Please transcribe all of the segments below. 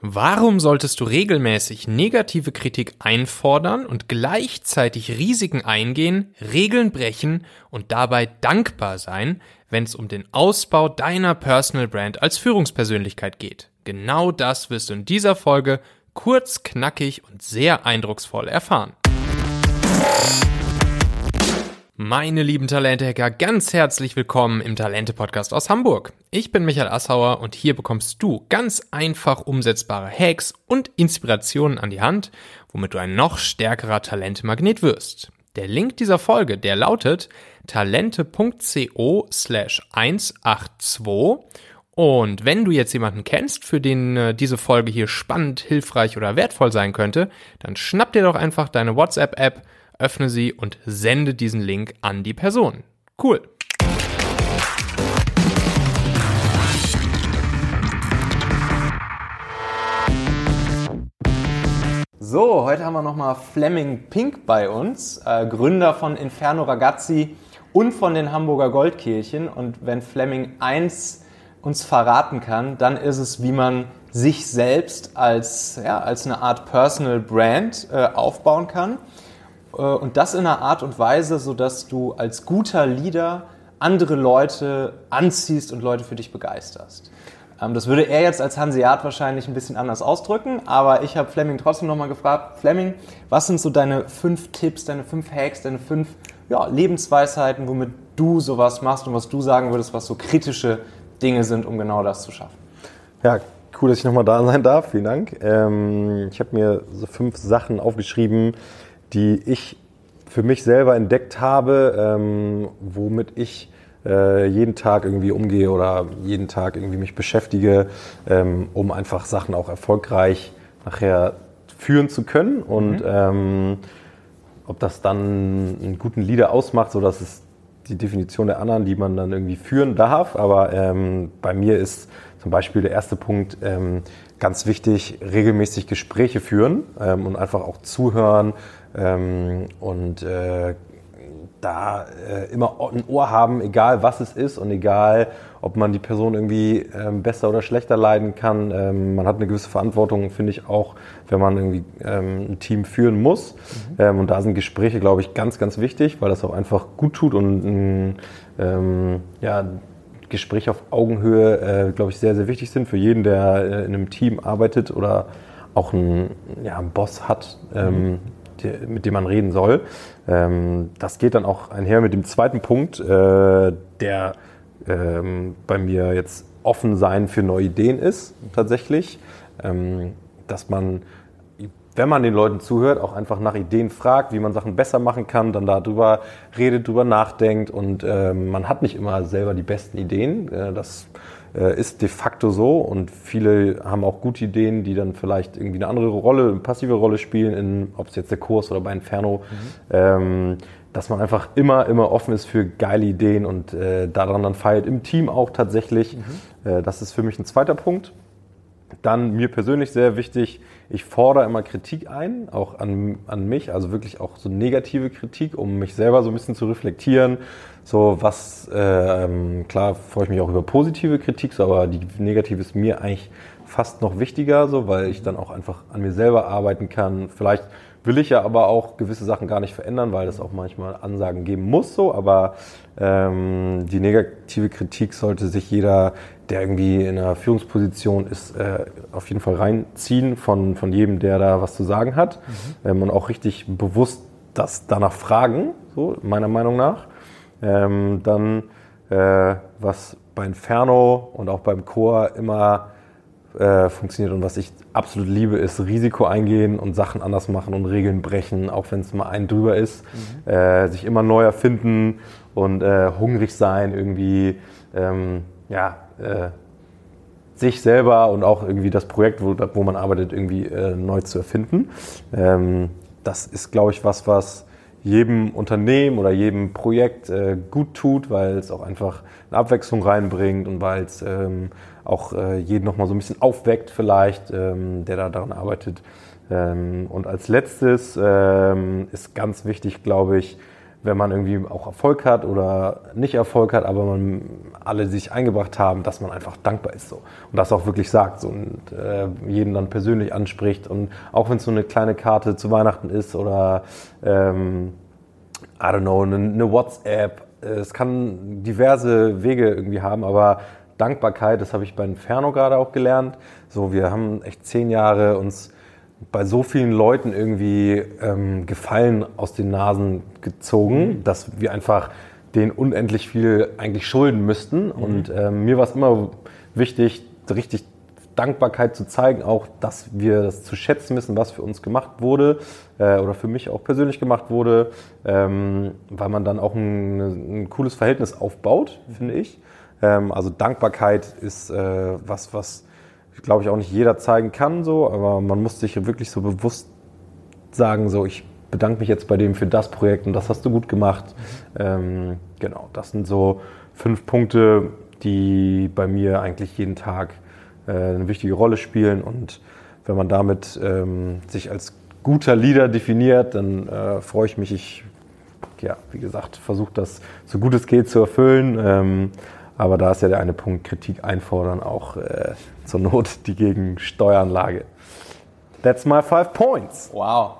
Warum solltest du regelmäßig negative Kritik einfordern und gleichzeitig Risiken eingehen, Regeln brechen und dabei dankbar sein, wenn es um den Ausbau deiner Personal Brand als Führungspersönlichkeit geht? Genau das wirst du in dieser Folge kurz, knackig und sehr eindrucksvoll erfahren. Meine lieben Talente-Hacker, ganz herzlich willkommen im Talente-Podcast aus Hamburg. Ich bin Michael Assauer und hier bekommst du ganz einfach umsetzbare Hacks und Inspirationen an die Hand, womit du ein noch stärkerer Talente-Magnet wirst. Der Link dieser Folge, der lautet talente.co slash 182 und wenn du jetzt jemanden kennst, für den äh, diese Folge hier spannend, hilfreich oder wertvoll sein könnte, dann schnapp dir doch einfach deine WhatsApp-App, öffne sie und sende diesen Link an die Person. Cool. So, heute haben wir nochmal Fleming Pink bei uns, äh, Gründer von Inferno Ragazzi und von den Hamburger Goldkirchen. Und wenn Fleming eins uns verraten kann, dann ist es, wie man sich selbst als, ja, als eine Art Personal Brand äh, aufbauen kann. Äh, und das in einer Art und Weise, sodass du als guter Leader andere Leute anziehst und Leute für dich begeisterst. Ähm, das würde er jetzt als Hanseat wahrscheinlich ein bisschen anders ausdrücken, aber ich habe Fleming trotzdem nochmal gefragt, Fleming, was sind so deine fünf Tipps, deine fünf Hacks, deine fünf ja, Lebensweisheiten, womit du sowas machst und was du sagen würdest, was so kritische Dinge sind, um genau das zu schaffen? Ja, cool, dass ich nochmal da sein darf. Vielen Dank. Ähm, ich habe mir so fünf Sachen aufgeschrieben, die ich für mich selber entdeckt habe, ähm, womit ich äh, jeden Tag irgendwie umgehe oder jeden Tag irgendwie mich beschäftige, ähm, um einfach Sachen auch erfolgreich nachher führen zu können. Und mhm. ähm, ob das dann einen guten Leader ausmacht, so dass es die Definition der anderen, die man dann irgendwie führen darf. Aber ähm, bei mir ist zum Beispiel der erste Punkt ähm, ganz wichtig, regelmäßig Gespräche führen ähm, und einfach auch zuhören, ähm, und äh, da äh, immer ein Ohr haben, egal was es ist und egal, ob man die Person irgendwie ähm, besser oder schlechter leiden kann. Ähm, man hat eine gewisse Verantwortung, finde ich auch, wenn man irgendwie ähm, ein Team führen muss. Mhm. Ähm, und da sind Gespräche, glaube ich, ganz, ganz wichtig, weil das auch einfach gut tut und ähm, ja, Gespräch auf Augenhöhe, äh, glaube ich, sehr, sehr wichtig sind für jeden, der äh, in einem Team arbeitet oder auch einen, ja, einen Boss hat. Ähm, mhm mit dem man reden soll. Ähm, das geht dann auch einher mit dem zweiten Punkt, äh, der ähm, bei mir jetzt offen sein für neue Ideen ist, tatsächlich. Ähm, dass man, wenn man den Leuten zuhört, auch einfach nach Ideen fragt, wie man Sachen besser machen kann, dann darüber redet, darüber nachdenkt und man hat nicht immer selber die besten Ideen. Äh, das äh, ist de facto so und viele haben auch gute Ideen, die dann vielleicht irgendwie eine andere Rolle, eine passive Rolle spielen, ob es jetzt der Kurs oder bei Inferno, mhm. ähm, dass man einfach immer, immer offen ist für geile Ideen und äh, daran dann feiert, im Team auch tatsächlich. Mhm. Äh, das ist für mich ein zweiter Punkt. Dann mir persönlich sehr wichtig, ich fordere immer Kritik ein, auch an, an mich, also wirklich auch so negative Kritik, um mich selber so ein bisschen zu reflektieren. So was, äh, klar freue ich mich auch über positive Kritik, so, aber die negative ist mir eigentlich fast noch wichtiger, so, weil ich dann auch einfach an mir selber arbeiten kann. Vielleicht will ich ja aber auch gewisse Sachen gar nicht verändern, weil es auch manchmal Ansagen geben muss, so, aber ähm, die negative Kritik sollte sich jeder der irgendwie in einer Führungsposition ist, äh, auf jeden Fall reinziehen von, von jedem, der da was zu sagen hat. Mhm. Ähm, und auch richtig bewusst das danach fragen, so meiner Meinung nach. Ähm, dann, äh, was bei Inferno und auch beim Chor immer äh, funktioniert und was ich absolut liebe, ist Risiko eingehen und Sachen anders machen und Regeln brechen, auch wenn es mal ein drüber ist. Mhm. Äh, sich immer neu erfinden und äh, hungrig sein, irgendwie. Ähm, ja, äh, sich selber und auch irgendwie das Projekt, wo, wo man arbeitet, irgendwie äh, neu zu erfinden. Ähm, das ist, glaube ich, was, was jedem Unternehmen oder jedem Projekt äh, gut tut, weil es auch einfach eine Abwechslung reinbringt und weil es ähm, auch äh, jeden nochmal so ein bisschen aufweckt vielleicht, ähm, der da daran arbeitet. Ähm, und als letztes ähm, ist ganz wichtig, glaube ich, wenn man irgendwie auch Erfolg hat oder nicht Erfolg hat, aber man alle sich eingebracht haben, dass man einfach dankbar ist so. Und das auch wirklich sagt so, und äh, jeden dann persönlich anspricht. Und auch wenn es so eine kleine Karte zu Weihnachten ist oder ähm, I don't know eine, eine WhatsApp, es kann diverse Wege irgendwie haben, aber Dankbarkeit, das habe ich bei Inferno gerade auch gelernt. So, wir haben echt zehn Jahre uns bei so vielen Leuten irgendwie ähm, Gefallen aus den Nasen gezogen, mhm. dass wir einfach denen unendlich viel eigentlich schulden müssten. Mhm. Und ähm, mir war es immer wichtig, richtig Dankbarkeit zu zeigen, auch dass wir das zu schätzen wissen, was für uns gemacht wurde äh, oder für mich auch persönlich gemacht wurde, ähm, weil man dann auch ein, ein cooles Verhältnis aufbaut, mhm. finde ich. Ähm, also Dankbarkeit ist äh, was, was glaube ich, auch nicht jeder zeigen kann, so, aber man muss sich wirklich so bewusst sagen, so, ich bedanke mich jetzt bei dem für das Projekt und das hast du gut gemacht. Ähm, genau, das sind so fünf Punkte, die bei mir eigentlich jeden Tag äh, eine wichtige Rolle spielen und wenn man damit ähm, sich als guter Leader definiert, dann äh, freue ich mich. Ich, ja, wie gesagt, versuche das so gut es geht zu erfüllen. Ähm, aber da ist ja der eine Punkt, Kritik einfordern, auch äh, zur Not die Gegensteueranlage. That's my five points. Wow.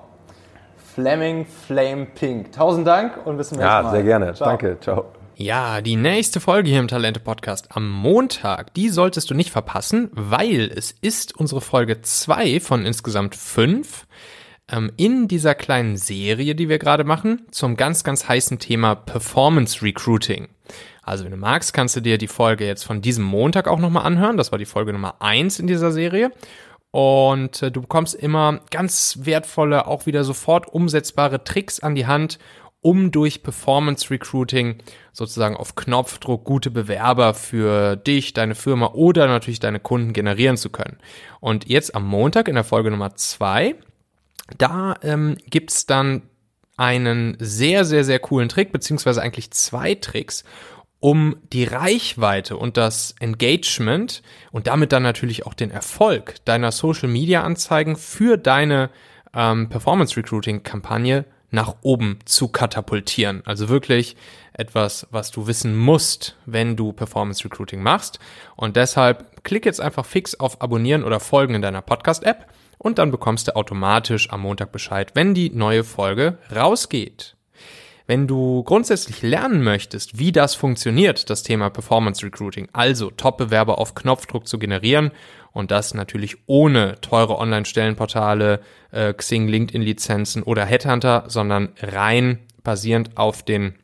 Fleming Flame Pink. Tausend Dank und bis zum nächsten Mal. Ja, sehr gerne. Ciao. Danke. Ciao. Ja, die nächste Folge hier im Talente Podcast am Montag, die solltest du nicht verpassen, weil es ist unsere Folge zwei von insgesamt fünf ähm, in dieser kleinen Serie, die wir gerade machen, zum ganz, ganz heißen Thema Performance Recruiting. Also wenn du magst, kannst du dir die Folge jetzt von diesem Montag auch nochmal anhören. Das war die Folge Nummer eins in dieser Serie. Und äh, du bekommst immer ganz wertvolle, auch wieder sofort umsetzbare Tricks an die Hand, um durch Performance Recruiting sozusagen auf Knopfdruck gute Bewerber für dich, deine Firma oder natürlich deine Kunden generieren zu können. Und jetzt am Montag in der Folge Nummer zwei, da ähm, gibt's dann einen sehr, sehr, sehr coolen Trick, beziehungsweise eigentlich zwei Tricks, um die Reichweite und das Engagement und damit dann natürlich auch den Erfolg deiner Social Media Anzeigen für deine ähm, Performance Recruiting Kampagne nach oben zu katapultieren. Also wirklich etwas, was du wissen musst, wenn du Performance Recruiting machst. Und deshalb klick jetzt einfach fix auf Abonnieren oder Folgen in deiner Podcast App und dann bekommst du automatisch am Montag Bescheid, wenn die neue Folge rausgeht. Wenn du grundsätzlich lernen möchtest, wie das funktioniert, das Thema Performance Recruiting, also Top-Bewerber auf Knopfdruck zu generieren und das natürlich ohne teure Online-Stellenportale, äh, Xing, LinkedIn-Lizenzen oder Headhunter, sondern rein basierend auf den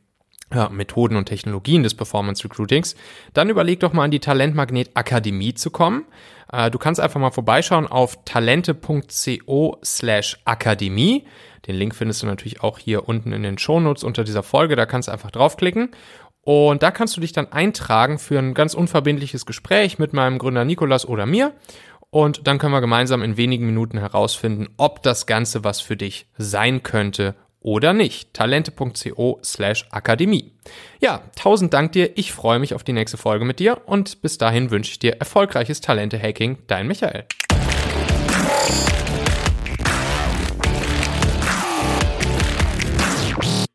ja, Methoden und Technologien des Performance Recruitings, dann überleg doch mal an die Talentmagnet Akademie zu kommen. Äh, du kannst einfach mal vorbeischauen auf talente.co slash Akademie. Den Link findest du natürlich auch hier unten in den Shownotes unter dieser Folge. Da kannst du einfach draufklicken. Und da kannst du dich dann eintragen für ein ganz unverbindliches Gespräch mit meinem Gründer Nikolas oder mir. Und dann können wir gemeinsam in wenigen Minuten herausfinden, ob das Ganze was für dich sein könnte oder nicht. Talente.co slash Akademie. Ja, tausend Dank dir. Ich freue mich auf die nächste Folge mit dir und bis dahin wünsche ich dir erfolgreiches Talente-Hacking. Dein Michael.